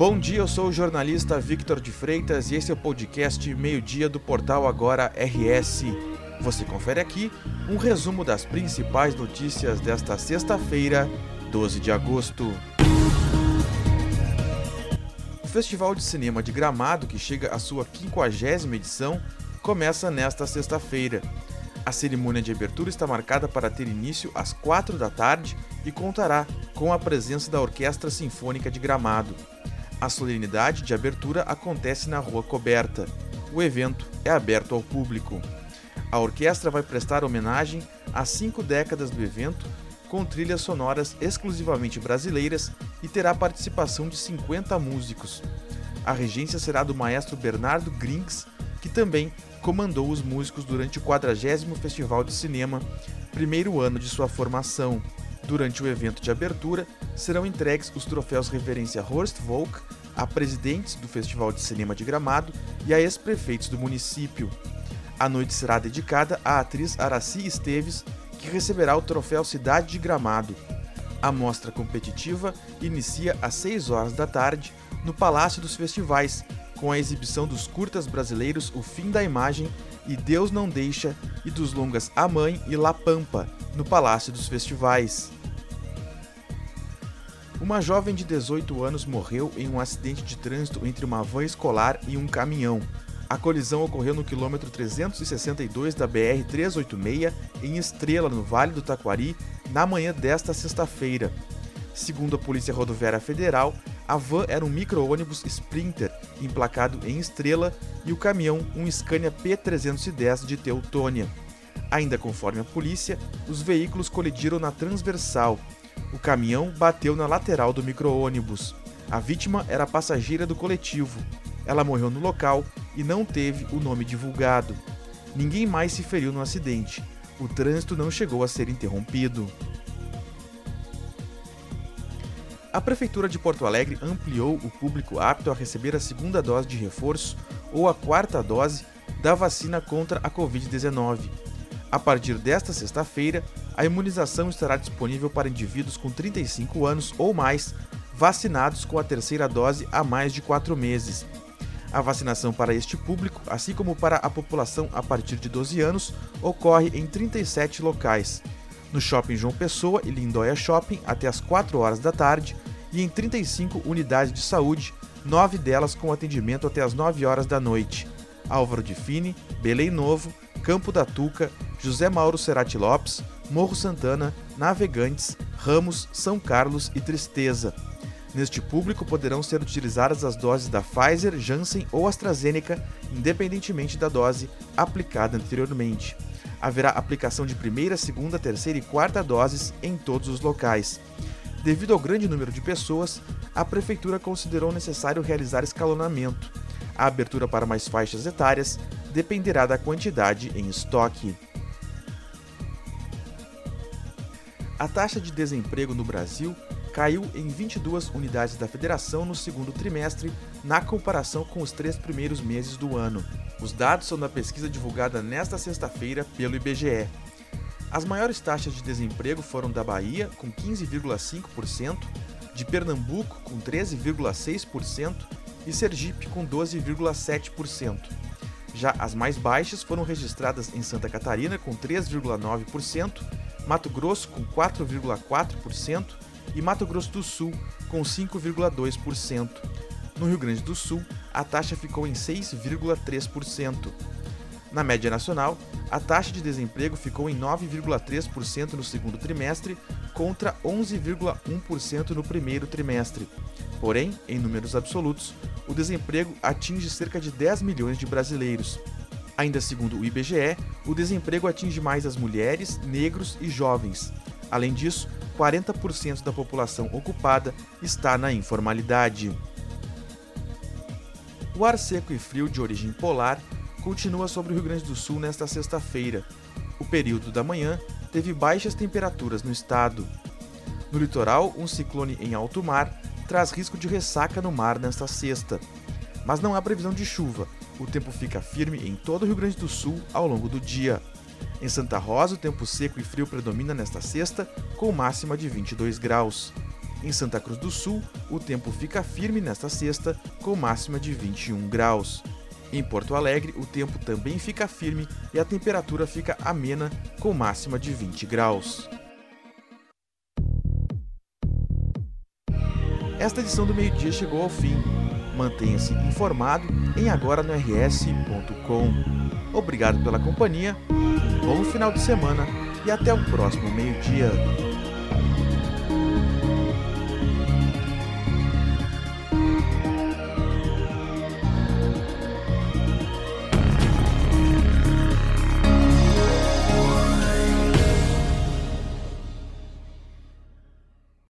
Bom dia, eu sou o jornalista Victor de Freitas e esse é o podcast Meio-Dia do portal Agora RS. Você confere aqui um resumo das principais notícias desta sexta-feira, 12 de agosto. O Festival de Cinema de Gramado, que chega à sua 50 edição, começa nesta sexta-feira. A cerimônia de abertura está marcada para ter início às 4 da tarde e contará com a presença da Orquestra Sinfônica de Gramado. A solenidade de abertura acontece na Rua Coberta. O evento é aberto ao público. A orquestra vai prestar homenagem às cinco décadas do evento, com trilhas sonoras exclusivamente brasileiras e terá participação de 50 músicos. A regência será do maestro Bernardo Grings, que também comandou os músicos durante o 40 Festival de Cinema, primeiro ano de sua formação. Durante o evento de abertura, serão entregues os troféus referência Horst Volk a presidentes do Festival de Cinema de Gramado e a ex-prefeitos do município. A noite será dedicada à atriz Araci Esteves, que receberá o troféu Cidade de Gramado. A mostra competitiva inicia às 6 horas da tarde no Palácio dos Festivais, com a exibição dos curtas brasileiros O Fim da Imagem e Deus Não Deixa e dos longas A Mãe e La Pampa, no Palácio dos Festivais. Uma jovem de 18 anos morreu em um acidente de trânsito entre uma van escolar e um caminhão. A colisão ocorreu no quilômetro 362 da BR-386, em Estrela, no Vale do Taquari, na manhã desta sexta-feira. Segundo a Polícia Rodoviária Federal, a van era um micro-ônibus Sprinter, emplacado em Estrela, e o caminhão um Scania P310 de Teutônia. Ainda conforme a polícia, os veículos colidiram na transversal, o caminhão bateu na lateral do micro-ônibus. A vítima era passageira do coletivo. Ela morreu no local e não teve o nome divulgado. Ninguém mais se feriu no acidente. O trânsito não chegou a ser interrompido. A Prefeitura de Porto Alegre ampliou o público apto a receber a segunda dose de reforço ou a quarta dose da vacina contra a Covid-19. A partir desta sexta-feira, a imunização estará disponível para indivíduos com 35 anos ou mais vacinados com a terceira dose há mais de quatro meses. A vacinação para este público, assim como para a população a partir de 12 anos, ocorre em 37 locais. No Shopping João Pessoa e Lindóia Shopping até as 4 horas da tarde e em 35 unidades de saúde, nove delas com atendimento até as 9 horas da noite. Álvaro de Fini, Belém Novo, Campo da Tuca, José Mauro Serati Lopes, Morro Santana, Navegantes, Ramos, São Carlos e Tristeza. Neste público poderão ser utilizadas as doses da Pfizer, Janssen ou AstraZeneca, independentemente da dose aplicada anteriormente. Haverá aplicação de primeira, segunda, terceira e quarta doses em todos os locais. Devido ao grande número de pessoas, a Prefeitura considerou necessário realizar escalonamento. A abertura para mais faixas etárias dependerá da quantidade em estoque. A taxa de desemprego no Brasil caiu em 22 unidades da federação no segundo trimestre, na comparação com os três primeiros meses do ano. Os dados são da pesquisa divulgada nesta sexta-feira pelo IBGE. As maiores taxas de desemprego foram da Bahia, com 15,5%, de Pernambuco, com 13,6%, e Sergipe, com 12,7%. Já as mais baixas foram registradas em Santa Catarina, com 3,9%, Mato Grosso, com 4,4%, e Mato Grosso do Sul, com 5,2%. No Rio Grande do Sul, a taxa ficou em 6,3%. Na média nacional, a taxa de desemprego ficou em 9,3% no segundo trimestre, contra 11,1% no primeiro trimestre. Porém, em números absolutos, o desemprego atinge cerca de 10 milhões de brasileiros. Ainda segundo o IBGE, o desemprego atinge mais as mulheres, negros e jovens. Além disso, 40% da população ocupada está na informalidade. O ar seco e frio de origem polar continua sobre o Rio Grande do Sul nesta sexta-feira. O período da manhã teve baixas temperaturas no estado. No litoral, um ciclone em alto mar traz risco de ressaca no mar nesta sexta. Mas não há previsão de chuva. O tempo fica firme em todo o Rio Grande do Sul ao longo do dia. Em Santa Rosa, o tempo seco e frio predomina nesta sexta, com máxima de 22 graus. Em Santa Cruz do Sul, o tempo fica firme nesta sexta, com máxima de 21 graus. Em Porto Alegre, o tempo também fica firme e a temperatura fica amena, com máxima de 20 graus. Esta edição do meio-dia chegou ao fim. Mantenha-se informado em agora no rs.com. Obrigado pela companhia, bom final de semana e até o próximo meio-dia.